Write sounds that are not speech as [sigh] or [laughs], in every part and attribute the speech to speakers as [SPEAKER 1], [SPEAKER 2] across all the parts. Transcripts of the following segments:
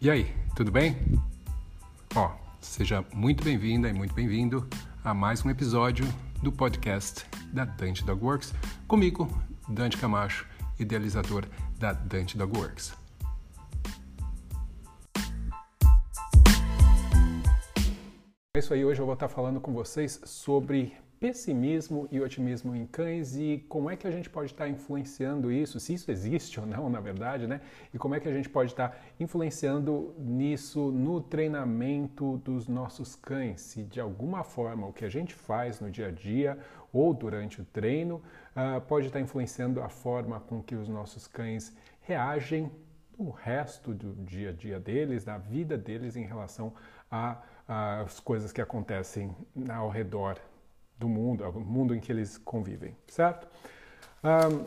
[SPEAKER 1] E aí, tudo bem? Ó, seja muito bem-vinda e muito bem-vindo a mais um episódio do podcast da Dante Dog Works, comigo, Dante Camacho, idealizador da Dante Dog Works. É isso aí, hoje eu vou estar falando com vocês sobre pessimismo e otimismo em cães e como é que a gente pode estar influenciando isso, se isso existe ou não, na verdade, né? E como é que a gente pode estar influenciando nisso no treinamento dos nossos cães, se de alguma forma o que a gente faz no dia a dia ou durante o treino uh, pode estar influenciando a forma com que os nossos cães reagem no resto do dia a dia deles, da vida deles em relação às coisas que acontecem ao redor do mundo, o mundo em que eles convivem, certo? Um,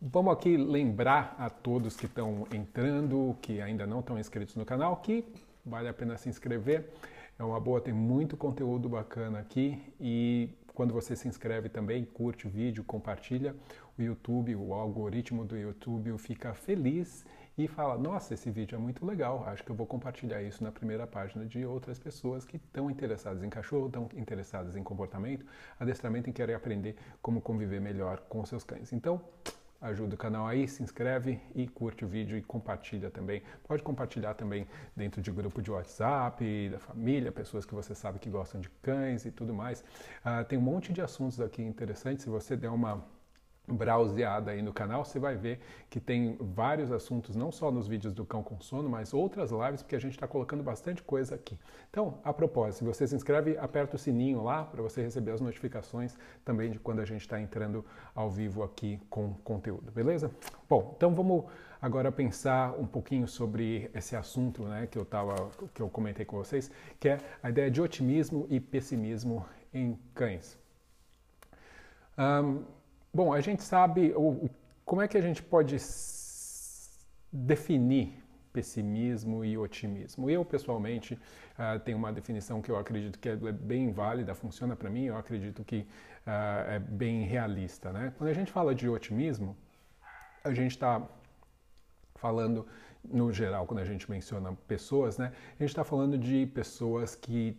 [SPEAKER 1] vamos aqui lembrar a todos que estão entrando, que ainda não estão inscritos no canal, que vale a pena se inscrever. É uma boa, tem muito conteúdo bacana aqui e quando você se inscreve também, curte o vídeo, compartilha, o YouTube, o algoritmo do YouTube fica feliz e fala: Nossa, esse vídeo é muito legal, acho que eu vou compartilhar isso na primeira página de outras pessoas que estão interessadas em cachorro, estão interessadas em comportamento, adestramento e querem aprender como conviver melhor com seus cães. Então, ajuda o canal aí, se inscreve e curte o vídeo e compartilha também. Pode compartilhar também dentro de grupo de WhatsApp, da família, pessoas que você sabe que gostam de cães e tudo mais. Uh, tem um monte de assuntos aqui interessantes. Se você der uma browseada aí no canal, você vai ver que tem vários assuntos, não só nos vídeos do Cão com Sono, mas outras lives, porque a gente está colocando bastante coisa aqui. Então, a propósito, se você se inscreve, aperta o sininho lá para você receber as notificações também de quando a gente está entrando ao vivo aqui com conteúdo, beleza? Bom, então vamos agora pensar um pouquinho sobre esse assunto né, que, eu tava, que eu comentei com vocês, que é a ideia de otimismo e pessimismo em cães. Um, Bom, a gente sabe o, como é que a gente pode definir pessimismo e otimismo. Eu, pessoalmente, uh, tenho uma definição que eu acredito que é bem válida, funciona para mim, eu acredito que uh, é bem realista. Né? Quando a gente fala de otimismo, a gente está falando, no geral, quando a gente menciona pessoas, né, a gente está falando de pessoas que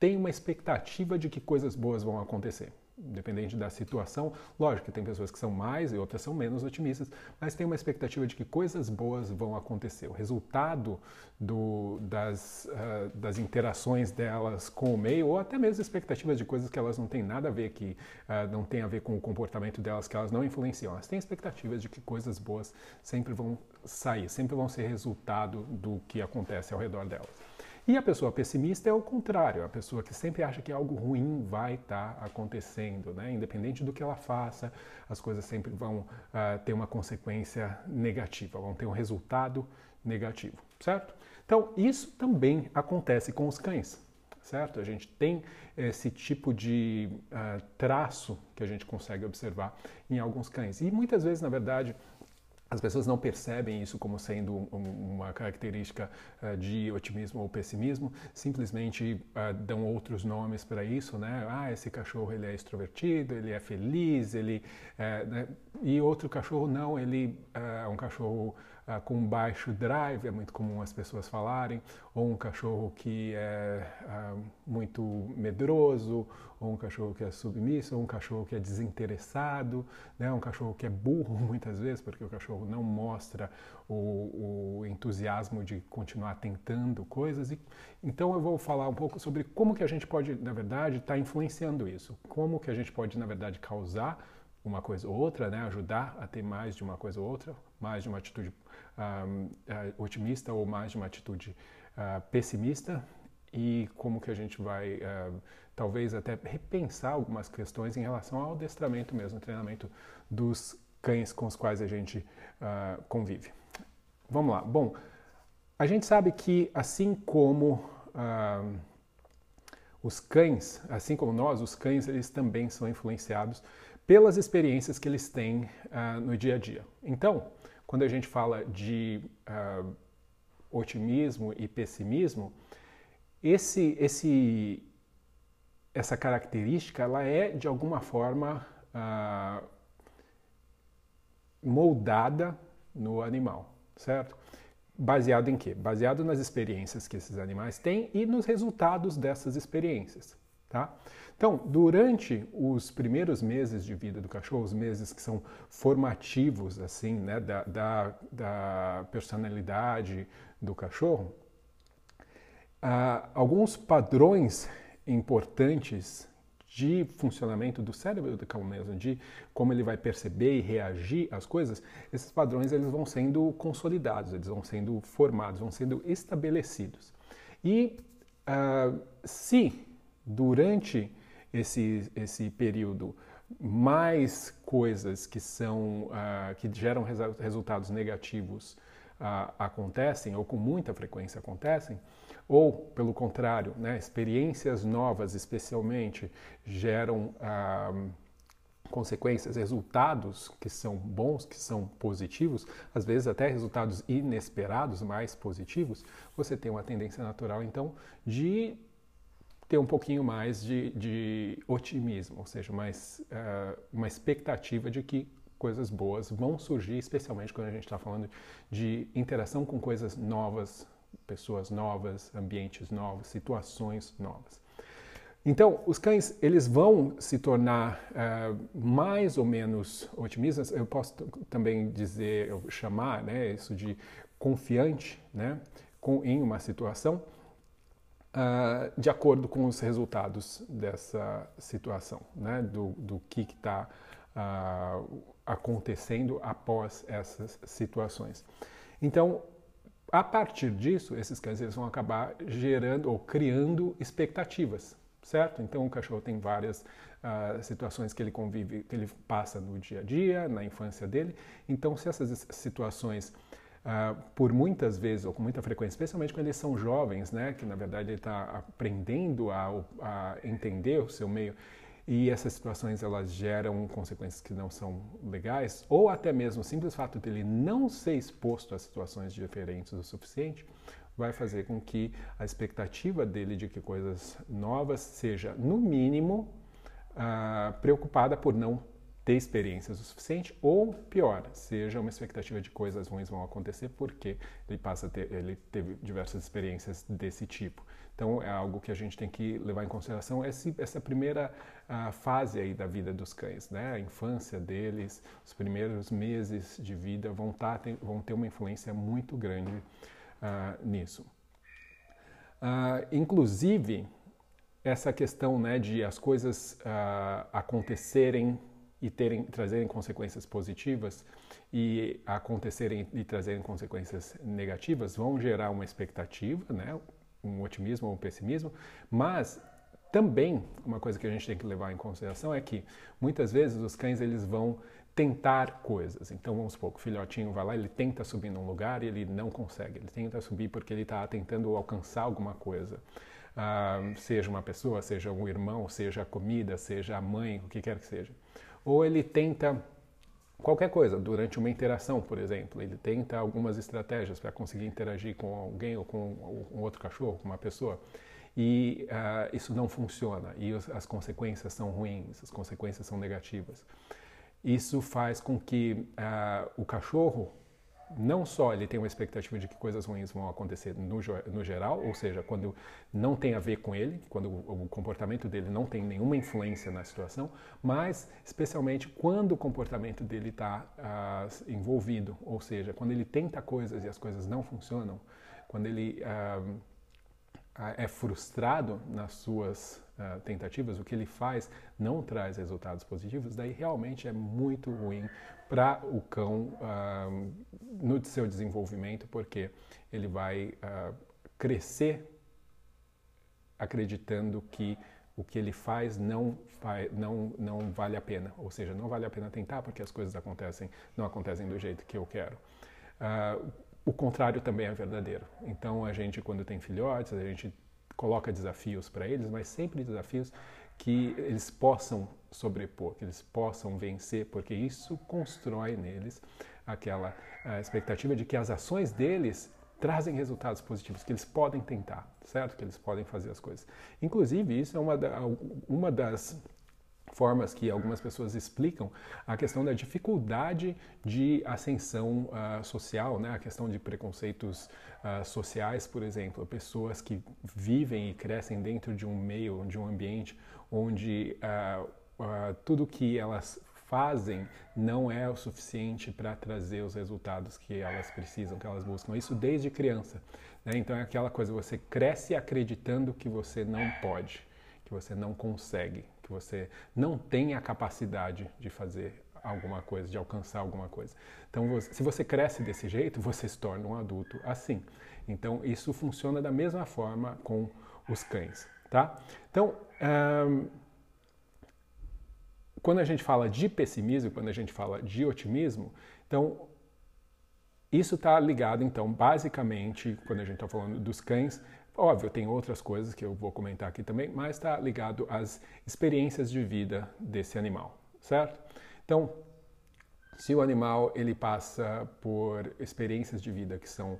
[SPEAKER 1] têm uma expectativa de que coisas boas vão acontecer independente da situação. Lógico que tem pessoas que são mais e outras são menos otimistas, mas tem uma expectativa de que coisas boas vão acontecer. O resultado do, das, uh, das interações delas com o meio, ou até mesmo expectativas de coisas que elas não têm nada a ver, que uh, não tem a ver com o comportamento delas, que elas não influenciam. Elas têm expectativas de que coisas boas sempre vão sair, sempre vão ser resultado do que acontece ao redor delas. E a pessoa pessimista é o contrário, a pessoa que sempre acha que algo ruim vai estar tá acontecendo, né? independente do que ela faça, as coisas sempre vão uh, ter uma consequência negativa, vão ter um resultado negativo, certo? Então, isso também acontece com os cães, certo? A gente tem esse tipo de uh, traço que a gente consegue observar em alguns cães. E muitas vezes, na verdade, as pessoas não percebem isso como sendo uma característica uh, de otimismo ou pessimismo, simplesmente uh, dão outros nomes para isso, né? Ah, esse cachorro ele é extrovertido, ele é feliz, ele é, né? e outro cachorro não, ele é um cachorro uh, com baixo drive, é muito comum as pessoas falarem, ou um cachorro que é uh, muito medroso, ou um cachorro que é submisso, ou um cachorro que é desinteressado, né? um cachorro que é burro [laughs] muitas vezes, porque o cachorro não mostra o, o entusiasmo de continuar tentando coisas. E, então eu vou falar um pouco sobre como que a gente pode, na verdade, estar tá influenciando isso, como que a gente pode, na verdade, causar uma coisa ou outra, né? ajudar a ter mais de uma coisa ou outra, mais de uma atitude uh, otimista ou mais de uma atitude uh, pessimista e como que a gente vai uh, talvez até repensar algumas questões em relação ao adestramento mesmo, treinamento dos cães com os quais a gente convive. Vamos lá. Bom, a gente sabe que assim como os cães, assim como nós, os cães, eles também são influenciados pelas experiências que eles têm no dia a dia. Então, quando a gente fala de uh, otimismo e pessimismo, esse, esse, essa característica ela é de alguma forma uh, moldada no animal, certo? baseado em quê? Baseado nas experiências que esses animais têm e nos resultados dessas experiências. Tá? Então, durante os primeiros meses de vida do cachorro, os meses que são formativos assim, né, da, da, da personalidade do cachorro, uh, alguns padrões importantes de funcionamento do cérebro do cão mesmo, de como ele vai perceber e reagir às coisas, esses padrões eles vão sendo consolidados, eles vão sendo formados, vão sendo estabelecidos. E uh, se durante esse, esse período mais coisas que são uh, que geram resu resultados negativos uh, acontecem ou com muita frequência acontecem ou pelo contrário né, experiências novas especialmente geram uh, consequências resultados que são bons que são positivos às vezes até resultados inesperados mais positivos você tem uma tendência natural então de ter um pouquinho mais de, de otimismo, ou seja, mais, uh, uma expectativa de que coisas boas vão surgir, especialmente quando a gente está falando de interação com coisas novas, pessoas novas, ambientes novos, situações novas. Então, os cães eles vão se tornar uh, mais ou menos otimistas. Eu posso também dizer, chamar, né, isso de confiante, né, com, em uma situação uh, de acordo com os resultados dessa situação, né? do, do que está uh, acontecendo após essas situações. Então, a partir disso, esses cães eles vão acabar gerando ou criando expectativas, certo? Então, o cachorro tem várias uh, situações que ele convive, que ele passa no dia a dia, na infância dele. Então, se essas situações Uh, por muitas vezes, ou com muita frequência, especialmente quando eles são jovens, né, que na verdade ele está aprendendo a, a, entender o seu meio, e essas situações elas geram consequências que não são legais, ou até mesmo o simples fato dele não ser exposto a situações diferentes o suficiente, vai fazer com que a expectativa dele de que coisas novas seja, no mínimo, uh, preocupada por não ter experiências o suficiente ou pior, seja uma expectativa de coisas ruins vão acontecer porque ele passa ter, ele teve diversas experiências desse tipo. Então é algo que a gente tem que levar em consideração esse, essa primeira uh, fase aí da vida dos cães, né? A infância deles, os primeiros meses de vida vão, tá, tem, vão ter uma influência muito grande uh, nisso. Uh, inclusive essa questão né, de as coisas acontecerem e terem, trazerem consequências positivas e acontecerem e trazerem consequências negativas vão gerar uma expectativa, né? um otimismo ou um pessimismo, mas também uma coisa que a gente tem que levar em consideração é que muitas vezes os cães eles vão tentar coisas. Então vamos supor que o filhotinho vai lá, ele tenta subir num lugar e ele não consegue. Ele tenta subir porque ele está tentando alcançar alguma coisa. Uh, seja uma pessoa, seja um irmão, seja a comida, seja a mãe, o que quer que seja ou ele tenta qualquer coisa durante uma interação, por exemplo. Ele tenta algumas estratégias para conseguir interagir com alguém ou com um outro cachorro, com uma pessoa. E uh, isso não funciona e os, as consequências são ruins, as consequências são negativas. Isso faz com que uh, o cachorro não só ele tem uma expectativa de que coisas ruins vão acontecer no, no geral, ou seja, quando não tem a ver com ele, quando o, o, comportamento dele não tem nenhuma influência na situação, mas especialmente quando o comportamento dele está uh, envolvido, ou seja, quando ele tenta coisas e as coisas não funcionam, quando ele uh, é frustrado nas suas uh, tentativas, o que ele faz não traz resultados positivos, daí realmente é muito ruim para o cão uh, no seu desenvolvimento, porque ele vai uh, crescer acreditando que o que ele faz não, não, não vale a pena, ou seja, não vale a pena tentar porque as coisas acontecem, não acontecem do jeito que eu quero. Uh, o contrário também é verdadeiro. Então a gente, quando tem filhotes, a gente coloca desafios para eles, mas sempre desafios que eles possam sobrepor, que eles possam vencer, porque isso constrói neles aquela eh, expectativa de que as ações deles trazem resultados positivos, que eles podem tentar, certo? Que eles podem fazer as coisas. Inclusive, isso é uma, da, uma das formas que algumas pessoas explicam a questão da dificuldade de ascensão uh, social, né? a questão de preconceitos uh, sociais, por exemplo, pessoas que vivem e crescem dentro de um meio, de um ambiente onde uh, tudo que elas fazem não é o suficiente para trazer os resultados que elas precisam, que elas buscam. Isso desde criança. Né? Então é aquela coisa, você cresce acreditando que você não pode, que você não consegue, que você não tem a capacidade de fazer alguma coisa, de alcançar alguma coisa. Então, você, se você cresce desse jeito, você se torna um adulto assim. Então, isso funciona da mesma forma com os cães, tá? Então, quando a gente fala de pessimismo, quando a gente fala de otimismo, então isso está ligado, então, basicamente, quando a gente está falando dos cães, óbvio, tem outras coisas que eu vou comentar aqui também, mas está ligado às experiências de vida desse animal, certo? Então, se o animal ele passa por experiências de vida que são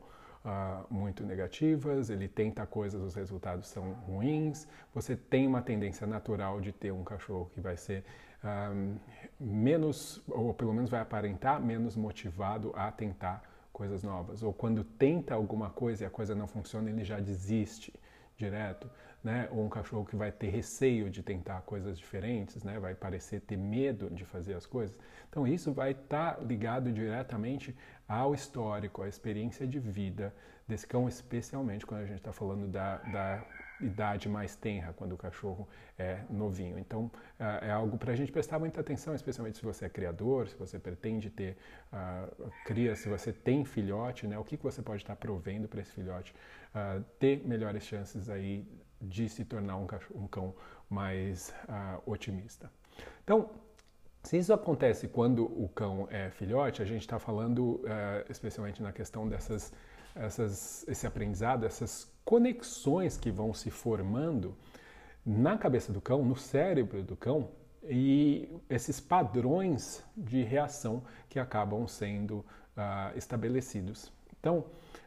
[SPEAKER 1] uh, muito negativas, ele tenta coisas, os resultados são ruins, você tem uma tendência natural de ter um cachorro que vai ser menos, ou pelo menos vai aparentar menos motivado a tentar coisas novas. Ou quando tenta alguma coisa e a coisa não funciona, ele já desiste direto, né? Ou um cachorro que vai ter receio de tentar coisas diferentes, né? Vai parecer ter medo de fazer as coisas. Então isso vai estar tá ligado diretamente ao histórico, à experiência de vida desse cão, especialmente quando a gente está falando da, da idade mais tenra, quando o cachorro é novinho. Então, é, é algo para a gente prestar muita atenção, especialmente se você é criador, se você pretende ter uh, cria, se você tem filhote, né? O que, que você pode estar provendo para esse filhote uh, ter melhores chances aí de se tornar um, cachorro, um cão mais uh, otimista. Então, se isso acontece quando o cão é filhote, a gente está falando especialmente na questão dessas essas, esse aprendizado, essas conexões que vão se formando na cabeça do cão, no cérebro do cão, e esses padrões de reação que acabam sendo uh, estabelecidos. Então,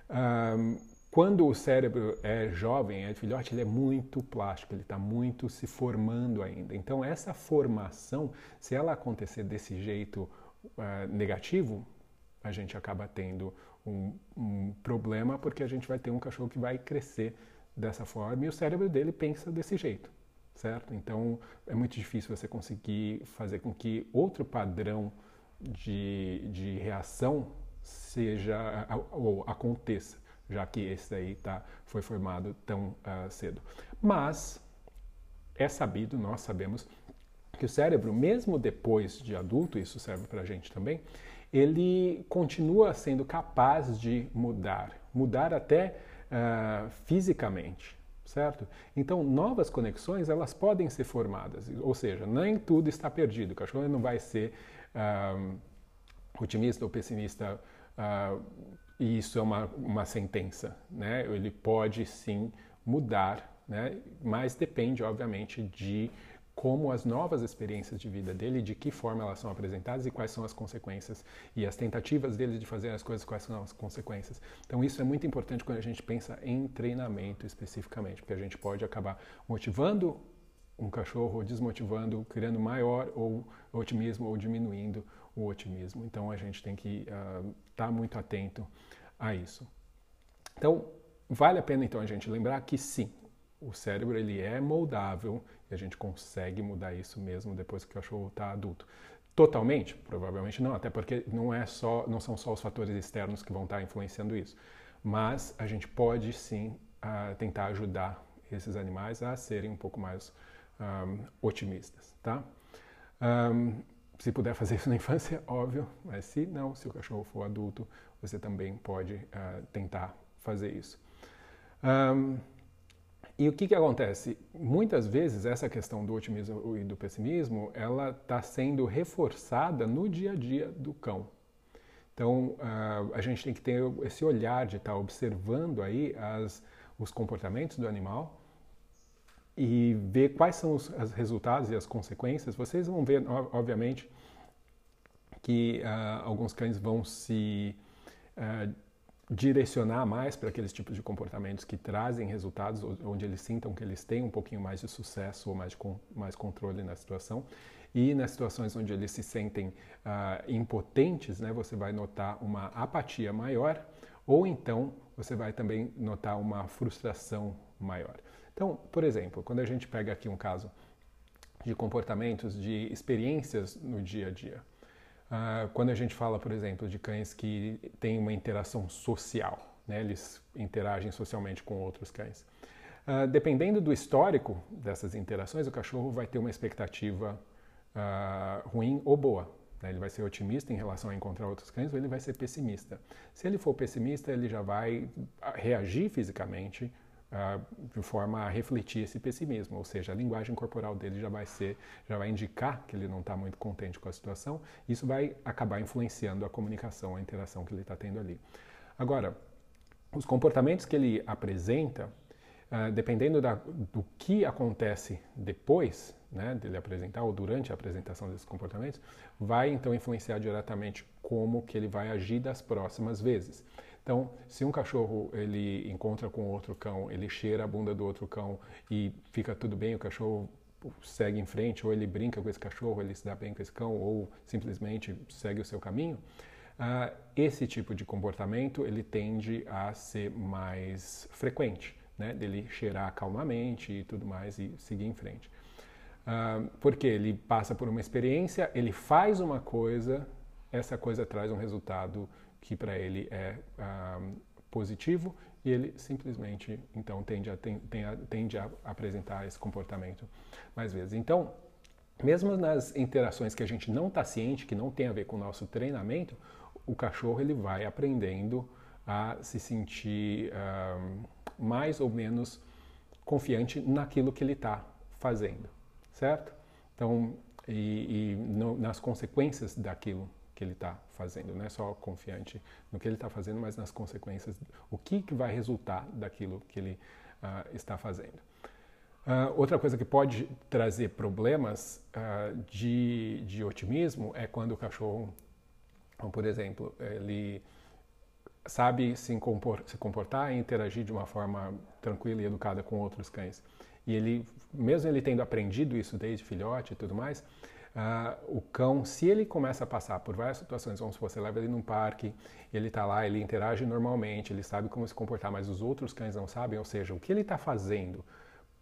[SPEAKER 1] uh, quando o cérebro é jovem, é filhote, ele é muito plástico, ele está muito se formando ainda. Então, essa formação, se ela acontecer desse jeito uh, negativo, a gente acaba tendo um, um, problema porque a gente vai ter um cachorro que vai crescer dessa forma e o cérebro dele pensa desse jeito, certo? Então é muito difícil você conseguir fazer com que outro padrão de, de reação seja ou aconteça, já que esse daí tá, foi formado tão uh, cedo. Mas é sabido, nós sabemos, que o cérebro, mesmo depois de adulto, isso serve para a gente também, ele continua sendo capaz de mudar, mudar até uh, fisicamente, certo? Então, novas conexões elas podem ser formadas, ou seja, nem tudo está perdido. O cachorro não vai ser uh, otimista ou pessimista uh, e isso é uma, uma sentença, né? Ele pode sim mudar, né? Mas depende, obviamente, de como as novas experiências de vida dele, de que forma elas são apresentadas e quais são as consequências e as tentativas dele de fazer as coisas, quais são as consequências. Então isso é muito importante quando a gente pensa em treinamento especificamente, porque a gente pode acabar motivando um cachorro desmotivando, criando maior ou otimismo ou diminuindo o otimismo. Então a gente tem que estar uh, tá muito atento a isso. Então vale a pena então a gente lembrar que sim, o cérebro ele é moldável e a gente consegue mudar isso mesmo depois que o cachorro está adulto. Totalmente? Provavelmente não, até porque não, é só, não são só os fatores externos que vão estar tá influenciando isso. Mas a gente pode sim uh, tentar ajudar esses animais a serem um pouco mais um, otimistas, tá? Um, se puder fazer isso na infância, [laughs] óbvio, mas se não, se o cachorro for adulto, você também pode uh, tentar fazer isso. Um, e o que, que acontece? Muitas vezes essa questão do otimismo e do pessimismo, ela está sendo reforçada no dia a dia do cão. Então, uh, a gente tem que ter esse olhar de estar tá observando aí as, os comportamentos do animal e ver quais são os, os resultados e as consequências. Vocês vão ver, obviamente, que uh, alguns cães vão se uh, direcionar mais para aqueles tipos de comportamentos que trazem resultados, onde eles sintam que eles têm um pouquinho mais de sucesso ou mais, mais controle na situação. e nas situações onde eles se sentem uh, impotentes, né, você vai notar uma apatia maior, ou então você vai também notar uma frustração maior. Então, por exemplo, quando a gente pega aqui um caso de comportamentos, de experiências no dia a dia, uh, quando a gente fala, por exemplo, de cães que têm uma interação social, né, eles interagem socialmente com outros cães. Uh, dependendo do histórico dessas interações, o cachorro vai ter uma expectativa uh, ruim ou boa. Né? Ele vai ser otimista em relação a encontrar outros cães ou ele vai ser pessimista. Se ele for pessimista, ele já vai ah, reagir fisicamente de forma a refletir esse pessimismo, ou seja, a linguagem corporal dele já vai ser, já vai indicar que ele não está muito contente com a situação. Isso vai acabar influenciando a comunicação, a interação que ele está tendo ali. Agora, os comportamentos que ele apresenta ah, dependendo da, do que acontece depois né, dele apresentar ou durante a apresentação desses comportamentos, vai então influenciar diretamente como que ele vai agir das próximas vezes. Então, se um cachorro ele encontra com outro cão, ele cheira a bunda do outro cão e fica tudo bem, o cachorro segue em frente, ou ele brinca com esse cachorro, ele se dá bem com esse cão, ou simplesmente segue o seu caminho, uh, esse tipo de comportamento ele tende a ser mais frequente né, dele cheirar calmamente e tudo mais e seguir em frente. Uh, porque ele passa por uma experiência, ele faz uma coisa, essa coisa traz um resultado que para ele é uh, positivo e ele simplesmente então tende a, tem, tende a apresentar esse comportamento mais vezes. Então, mesmo nas interações que a gente não está ciente, que não tem a ver com o nosso treinamento, o cachorro ele vai aprendendo a se sentir uh, mais ou menos confiante naquilo que ele está fazendo, certo? Então, e, e no, nas consequências daquilo que ele está fazendo, não é só confiante no que ele está fazendo, mas nas consequências, o que, que vai resultar daquilo que ele uh, está fazendo. Uh, outra coisa que pode trazer problemas uh, de, de otimismo é quando o cachorro, por exemplo, ele sabe se, se comportar e interagir de uma forma tranquila e educada com outros cães. E ele, mesmo ele tendo aprendido isso desde filhote e tudo mais, uh, o cão, se ele começa a passar por várias situações, vamos supor, você leva ele num parque, ele está lá, ele interage normalmente, ele sabe como se comportar, mas os outros cães não sabem, ou seja, o que ele está fazendo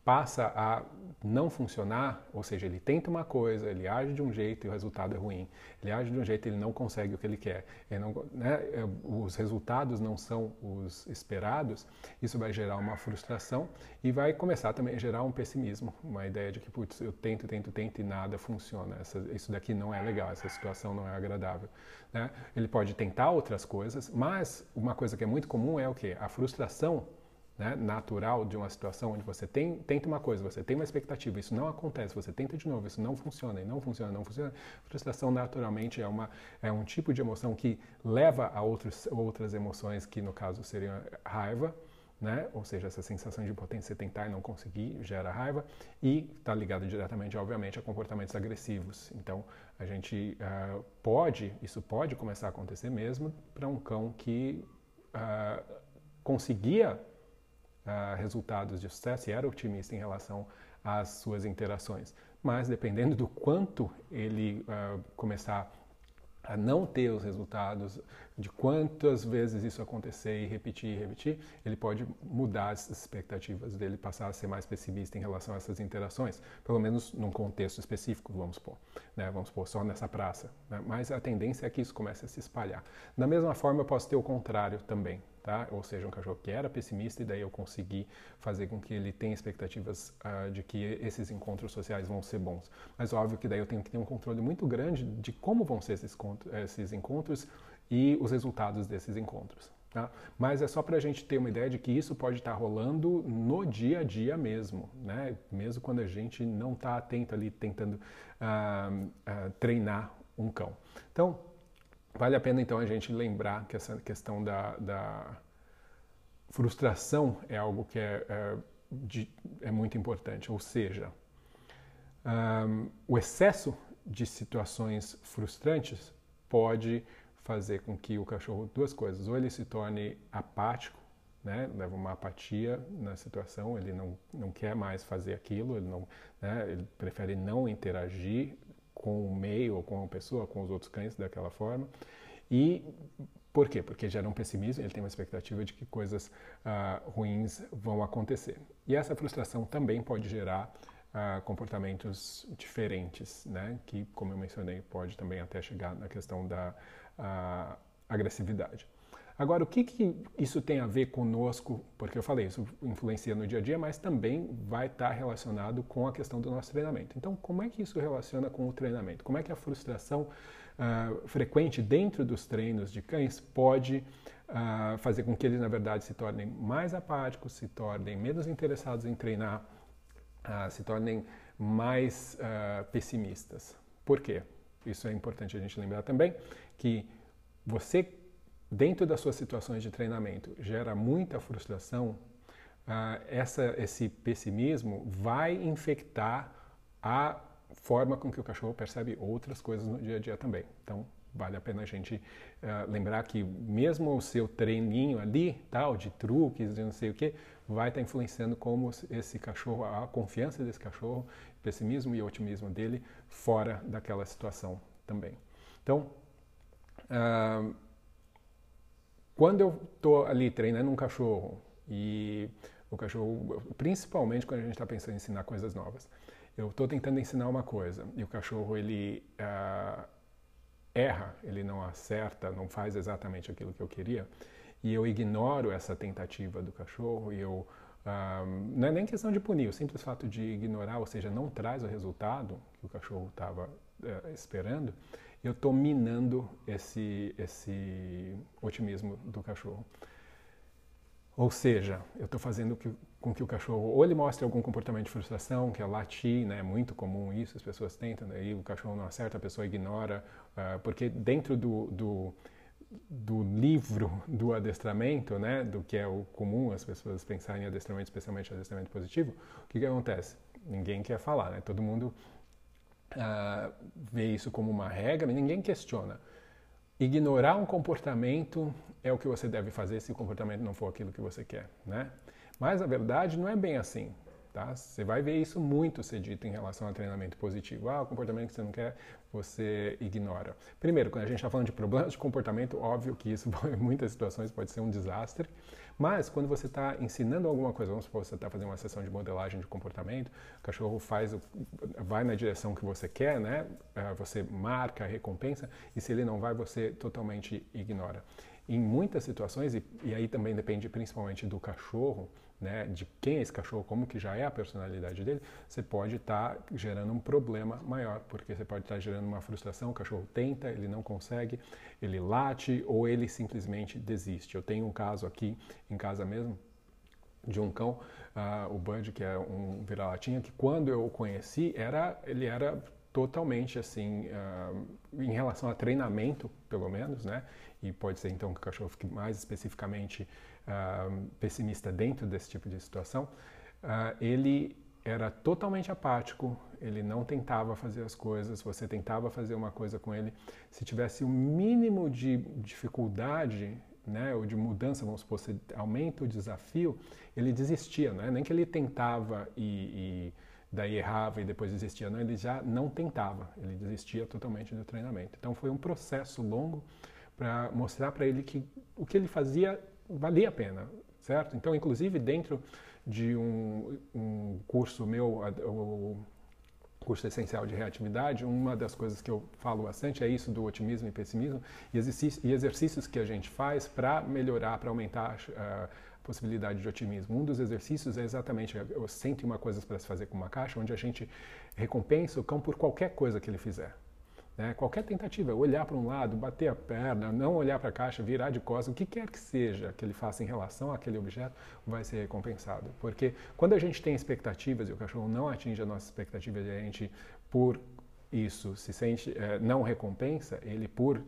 [SPEAKER 1] passa a não funcionar, ou seja, ele tenta uma coisa, ele age de um jeito e o resultado é ruim. Ele age de um jeito e ele não consegue o que ele quer. Ele não, né, é, os resultados não são os esperados, isso vai gerar uma frustração e vai começar também a gerar um pessimismo, uma ideia de que, putz, eu tento, tento, tento e nada funciona. Essa, isso daqui não é legal, essa situação não é agradável. Né? Ele pode tentar outras coisas, mas uma coisa que é muito comum é o que? A frustração né, natural de uma situação onde você tem, tenta uma coisa, você tem uma expectativa, isso não acontece, você tenta de novo, isso não funciona, e não funciona, não funciona. Frustração naturalmente é, uma, é um tipo de emoção que leva a outros, outras emoções que no caso seriam raiva, né? ou seja, essa sensação de impotência, tentar e não conseguir gera raiva, e está ligado diretamente, obviamente, a comportamentos agressivos. Então, a gente uh, pode, isso pode começar a acontecer mesmo para um cão que uh, conseguia uh, resultados de sucesso e era otimista em relação às suas interações. Mas dependendo do quanto ele uh, começar a não ter os resultados, de quantas vezes isso acontecer e repetir e repetir, ele pode mudar as expectativas dele, passar a ser mais pessimista em relação a essas interações, pelo menos num contexto específico, vamos supor, né? vamos supor só nessa praça. Né? Mas a tendência é que isso comece a se espalhar. Da mesma forma, eu posso ter o contrário também tá? Ou seja, um cachorro que era pessimista e daí eu consegui fazer com que ele tenha expectativas uh, de que esses encontros sociais vão ser bons. Mas óbvio que daí eu tenho que ter um controle muito grande de como vão ser esses, esses encontros e os resultados desses encontros. Tá? Mas é só para a gente ter uma ideia de que isso pode estar tá rolando no dia a dia mesmo, né? mesmo quando a gente não está atento ali tentando uh, uh, treinar um cão. Então, Vale a pena então a gente lembrar que essa questão da, da frustração é algo que é, é, de, é muito importante, ou seja, um, o excesso de situações frustrantes pode fazer com que o cachorro, duas coisas, ou ele se torne apático, né, leva uma apatia na situação, ele não, não quer mais fazer aquilo, ele, não, né, ele prefere não interagir com o meio, ou com a pessoa, com os outros cães daquela forma. E por quê? Porque gera um pessimismo, ele tem uma expectativa de que coisas uh, ruins vão acontecer. E essa frustração também pode gerar uh, comportamentos diferentes, né? que, como eu mencionei, pode também até chegar na questão da uh, agressividade. Agora, o que, que isso tem a ver conosco? Porque eu falei, isso influencia no dia a dia, mas também vai estar relacionado com a questão do nosso treinamento. Então, como é que isso relaciona com o treinamento? Como é que a frustração uh, frequente dentro dos treinos de cães pode uh, fazer com que eles, na verdade, se tornem mais apáticos, se tornem menos interessados em treinar, uh, se tornem mais pessimistas? Por quê? Isso é importante a gente lembrar também, que você dentro das suas situações de treinamento gera muita frustração, uh, essa, esse pessimismo vai infectar a forma com que o cachorro percebe outras coisas no dia a dia também. Então, vale a pena a gente uh, lembrar que mesmo o seu treininho ali, tal, de truques, de não sei o que, vai estar influenciando como esse cachorro, a confiança desse cachorro, pessimismo e otimismo dele fora daquela situação também. Então, uh, quando eu estou ali treinando um cachorro e o cachorro, principalmente quando a gente está pensando em ensinar coisas novas, eu estou tentando ensinar uma coisa e o cachorro ele uh, erra, ele não acerta, não faz exatamente aquilo que eu queria e eu ignoro essa tentativa do cachorro e eu uh, não é nem questão de punir, o simples fato de ignorar, ou seja, não traz o resultado que o cachorro estava uh, esperando, eu estou minando esse, esse otimismo do cachorro. Ou seja, eu estou fazendo que, com que o cachorro ou ele mostre algum comportamento de frustração, que é latir, né? é muito comum isso, as pessoas tentam, daí o cachorro não acerta, a pessoa ignora, uh, porque dentro do, do, do, livro do adestramento, né? do que é o comum as pessoas pensarem em adestramento, especialmente adestramento positivo, o que, que acontece? Ninguém quer falar, né? todo mundo uh, vê isso como uma regra, ninguém questiona. Ignorar um comportamento é o que você deve fazer se o comportamento não for aquilo que você quer, né? Mas a verdade não é bem assim. Tá? Você vai ver isso muito ser dito em relação ao treinamento positivo. Ah, o comportamento que você não quer, você ignora. Primeiro, quando a gente está falando de problemas de comportamento, óbvio que isso [laughs] em muitas situações pode ser um desastre. Mas quando você está ensinando alguma coisa, vamos supor, você está fazendo uma sessão de modelagem de comportamento, o cachorro faz, vai na direção que você quer, né? Ah, você marca, recompensa, e se ele não vai, você totalmente ignora. Em muitas situações, e, e aí também depende principalmente do cachorro, né, de quem é esse cachorro, como que já é a personalidade dele, você pode estar tá gerando um problema maior, porque você pode estar tá gerando uma frustração, o cachorro tenta, ele não consegue, ele late ou ele simplesmente desiste. Eu tenho um caso aqui em casa mesmo de um cão, uh, o Bud, que é um vira-latinha, que quando eu o conheci, era, ele era totalmente assim, uh, em relação a treinamento, pelo menos, né? E pode ser então que o cachorro fique mais especificamente uh, pessimista dentro desse tipo de situação, uh, ele era totalmente apático, ele não tentava fazer as coisas, você tentava fazer uma coisa com ele, se tivesse o um mínimo de dificuldade, né, ou de mudança, vamos supor, se aumenta o desafio, ele desistia, né? nem que ele tentava e, e daí errava e depois desistia, não, ele já não tentava, ele desistia totalmente do treinamento. Então foi um processo longo para mostrar para ele que o que ele fazia valia a pena, certo? Então, inclusive, dentro de um, um curso meu, o curso essencial de reatividade, uma das coisas que eu falo bastante é isso do otimismo e pessimismo e, exercícios, que a gente faz para melhorar, para aumentar a possibilidade de otimismo. Um dos exercícios é exatamente eu 101 coisas para se fazer com uma caixa, onde a gente recompensa o cão por qualquer coisa que ele fizer. Né? Qualquer tentativa, olhar para um lado, bater a perna, não olhar para a caixa, virar de costas, o que quer que seja que ele faça em relação àquele objeto, vai ser recompensado. Porque quando a gente tem expectativas e o cachorro não atinge a nossa expectativa e a gente, por isso, se sente, é, não recompensa, ele por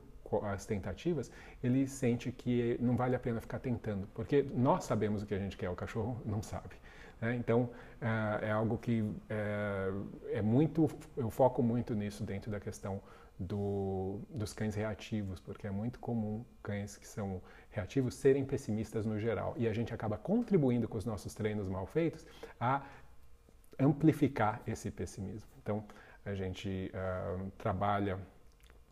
[SPEAKER 1] as tentativas, ele sente que não vale a pena ficar tentando, porque nós sabemos o que a gente quer, o cachorro não sabe. Né? Então, é, é, algo que é, é, muito, eu foco muito nisso dentro da questão do, dos cães reativos, porque é muito comum cães que são reativos serem pessimistas no geral. E a gente acaba contribuindo com os nossos treinos mal feitos a amplificar esse pessimismo. Então, a gente uh, trabalha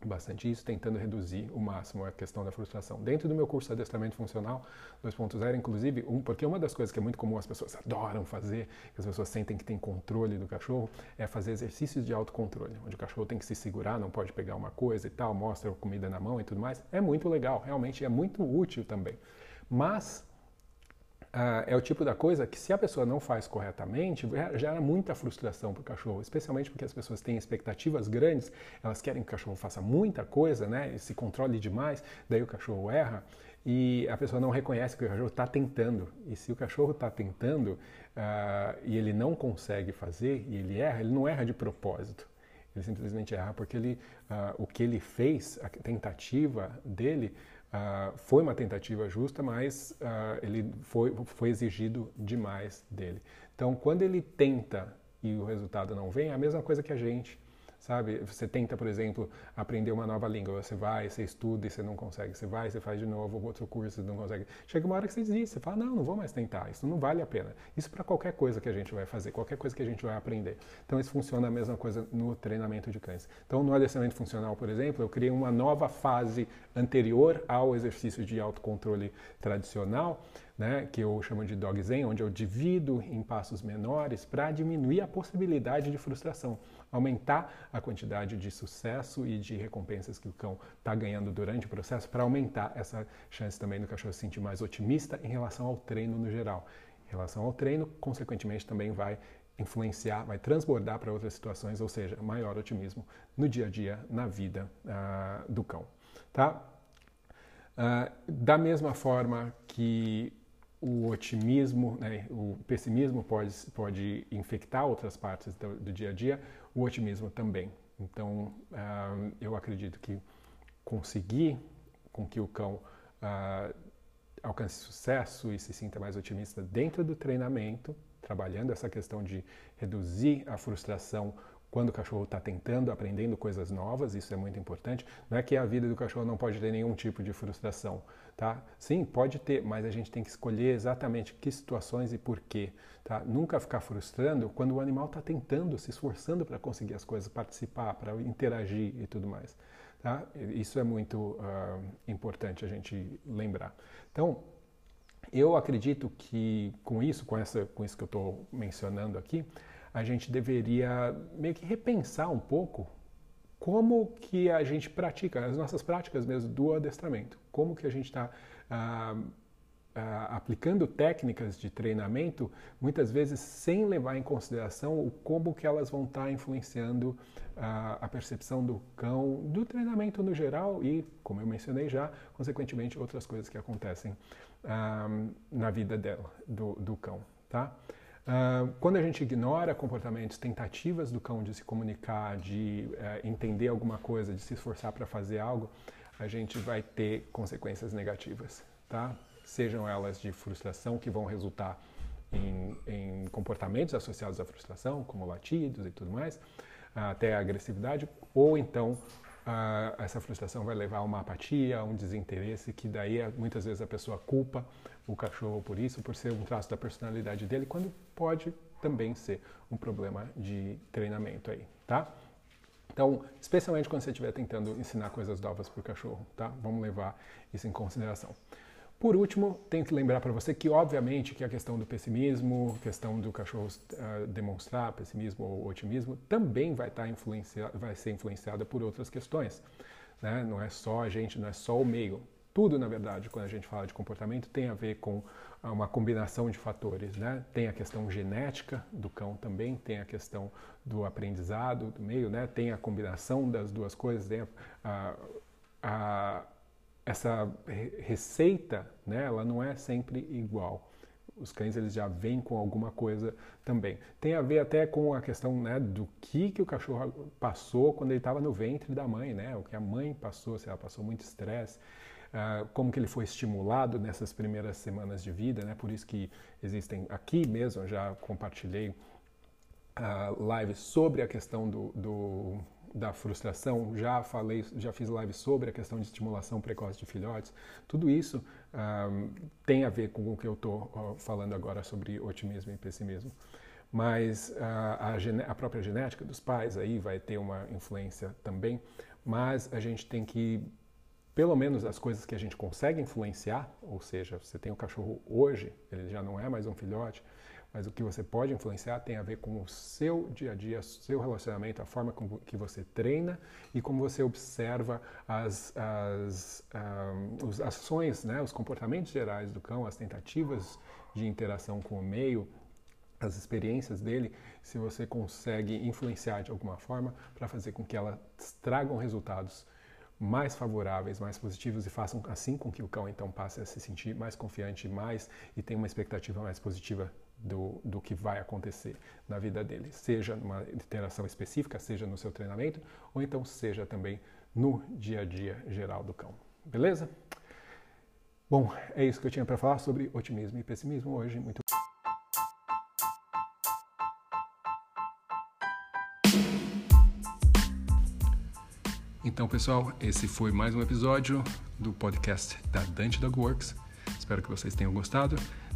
[SPEAKER 1] bastante isso, tentando reduzir o máximo a questão da frustração. Dentro do meu curso de adestramento funcional 2.0, inclusive, um, porque uma das coisas que é muito comum as pessoas adoram fazer, que as pessoas sentem que tem controle do cachorro, é fazer exercícios de autocontrole, onde o cachorro tem que se segurar, não pode pegar uma coisa e tal, mostra a comida na mão e tudo mais. É muito legal, realmente é muito útil também. Mas É o tipo da coisa que, se a pessoa não faz corretamente, gera muita frustração para o cachorro, especialmente porque as pessoas têm expectativas grandes, elas querem que o cachorro faça muita coisa, né, e se controle demais, daí o cachorro erra e a pessoa não reconhece que o cachorro está tentando. E se o cachorro está tentando uh, e ele não consegue fazer e ele erra, ele não erra de propósito. Ele simplesmente erra porque ele, uh, o que ele fez, a tentativa dele, Uh, foi uma tentativa justa, mas uh, ele foi, foi exigido demais dele. Então, quando ele tenta e o resultado não vem, é a mesma coisa que a gente sabe? Você tenta, por exemplo, aprender uma nova língua, você vai, você estuda e você não consegue, você vai, você faz de novo outro curso e não consegue. Chega uma hora que você desiste, você fala, não, não vou mais tentar, isso não vale a pena. Isso para qualquer coisa que a gente vai fazer, qualquer coisa que a gente vai aprender. Então isso funciona a mesma coisa no treinamento de cães. Então no adestramento funcional, por exemplo, eu criei uma nova fase anterior ao exercício de autocontrole tradicional, né, que eu chamo de dog zen, onde eu divido em passos menores para diminuir a possibilidade de frustração aumentar a quantidade de sucesso e de recompensas que o cão está ganhando durante o processo, para aumentar essa chance também do cachorro se sentir mais otimista em relação ao treino no geral. Em relação ao treino, consequentemente, também vai influenciar, vai transbordar para outras situações, ou seja, maior otimismo no dia a dia, na vida uh, do cão. Tá? Uh, da mesma forma que o otimismo, né, o pessimismo pode, pode infectar outras partes do, do dia a dia, o otimismo também. Então, uh, eu acredito que conseguir com que o cão uh, alcance sucesso e se sinta mais otimista dentro do treinamento, trabalhando essa questão de reduzir a frustração quando o cachorro está tentando, aprendendo coisas novas, isso é muito importante. Não é que a vida do cachorro não pode ter nenhum tipo de frustração, tá? Sim, pode ter, mas a gente tem que escolher exatamente que situações e por quê, tá? Nunca ficar frustrando quando o animal está tentando, se esforçando para conseguir as coisas, participar, para interagir e tudo mais, tá? Isso é muito uh, importante a gente lembrar. Então, eu acredito que com isso, com, essa, com isso que eu estou mencionando aqui, a gente deveria meio que repensar um pouco como que a gente pratica, as nossas práticas mesmo do adestramento, como que a gente está ah, ah, aplicando técnicas de treinamento, muitas vezes sem levar em consideração o como que elas vão estar tá influenciando ah, a percepção do cão, do treinamento no geral e, como eu mencionei já, consequentemente outras coisas que acontecem na vida dela, do, do cão, tá? Uh, quando a gente ignora comportamentos, tentativas do cão de se comunicar, de uh, entender alguma coisa, de se esforçar para fazer algo, a gente vai ter consequências negativas, tá? Sejam elas de frustração que vão resultar em, em comportamentos associados à frustração, como latidos e tudo mais, até a agressividade, ou então Essa frustração vai levar a uma apatia, a um desinteresse, que daí muitas vezes a pessoa culpa o cachorro por isso, por ser um traço da personalidade dele, quando pode também ser um problema de treinamento aí, tá? Então, especialmente quando você estiver tentando ensinar coisas novas para o cachorro, tá? Vamos levar isso em consideração. Por último, tenho que lembrar para você que, obviamente, que a questão do pessimismo, a questão do cachorro uh, demonstrar pessimismo ou otimismo, também vai, tá vai ser influenciada por outras questões. Né? Não é só a gente, não é só o meio. Tudo, na verdade, quando a gente fala de comportamento, tem a ver com uma combinação de fatores. Né? Tem a questão genética do cão também, tem a questão do aprendizado do meio, né? tem a combinação das duas coisas, tem a, a, essa receita, né? ela não é sempre igual. Os cães eles já vêm com alguma coisa também. Tem a ver até com a questão né, do que, que o cachorro passou quando ele estava no ventre da mãe, né? o que a mãe passou, se ela passou muito estresse. Uh, como que ele foi estimulado nessas primeiras semanas de vida, né? Por isso que existem aqui mesmo, eu já compartilhei uh, lives sobre a questão do, do, da frustração, já falei, já fiz lives sobre a questão de estimulação precoce de filhotes. Tudo isso uh, tem a ver com o que eu estou falando agora sobre otimismo e pessimismo. mas a, a, a própria genética dos pais aí vai ter uma influência também, mas a gente tem que pelo menos as coisas que a gente consegue influenciar, ou seja, você tem um cachorro hoje, ele já não é mais um filhote, mas o que você pode influenciar tem a ver com o seu dia a dia, seu relacionamento, a forma com que você treina e como você observa as, as, as ações, né, os comportamentos gerais do cão, as tentativas de interação com o meio, as experiências dele, se você consegue influenciar de alguma forma para fazer com que elas tragam resultados mais favoráveis, mais positivos e façam assim com que o cão então passe a se sentir mais confiante mais e tenha uma expectativa mais positiva do, do que vai acontecer na vida dele, seja numa interação específica, seja no seu treinamento ou então seja também no dia a dia geral do cão. Beleza? Bom, é isso que eu tinha para falar sobre otimismo e pessimismo hoje. Muito Então, pessoal, esse foi mais um episódio do podcast da Dante Dog Works. Espero que vocês tenham gostado.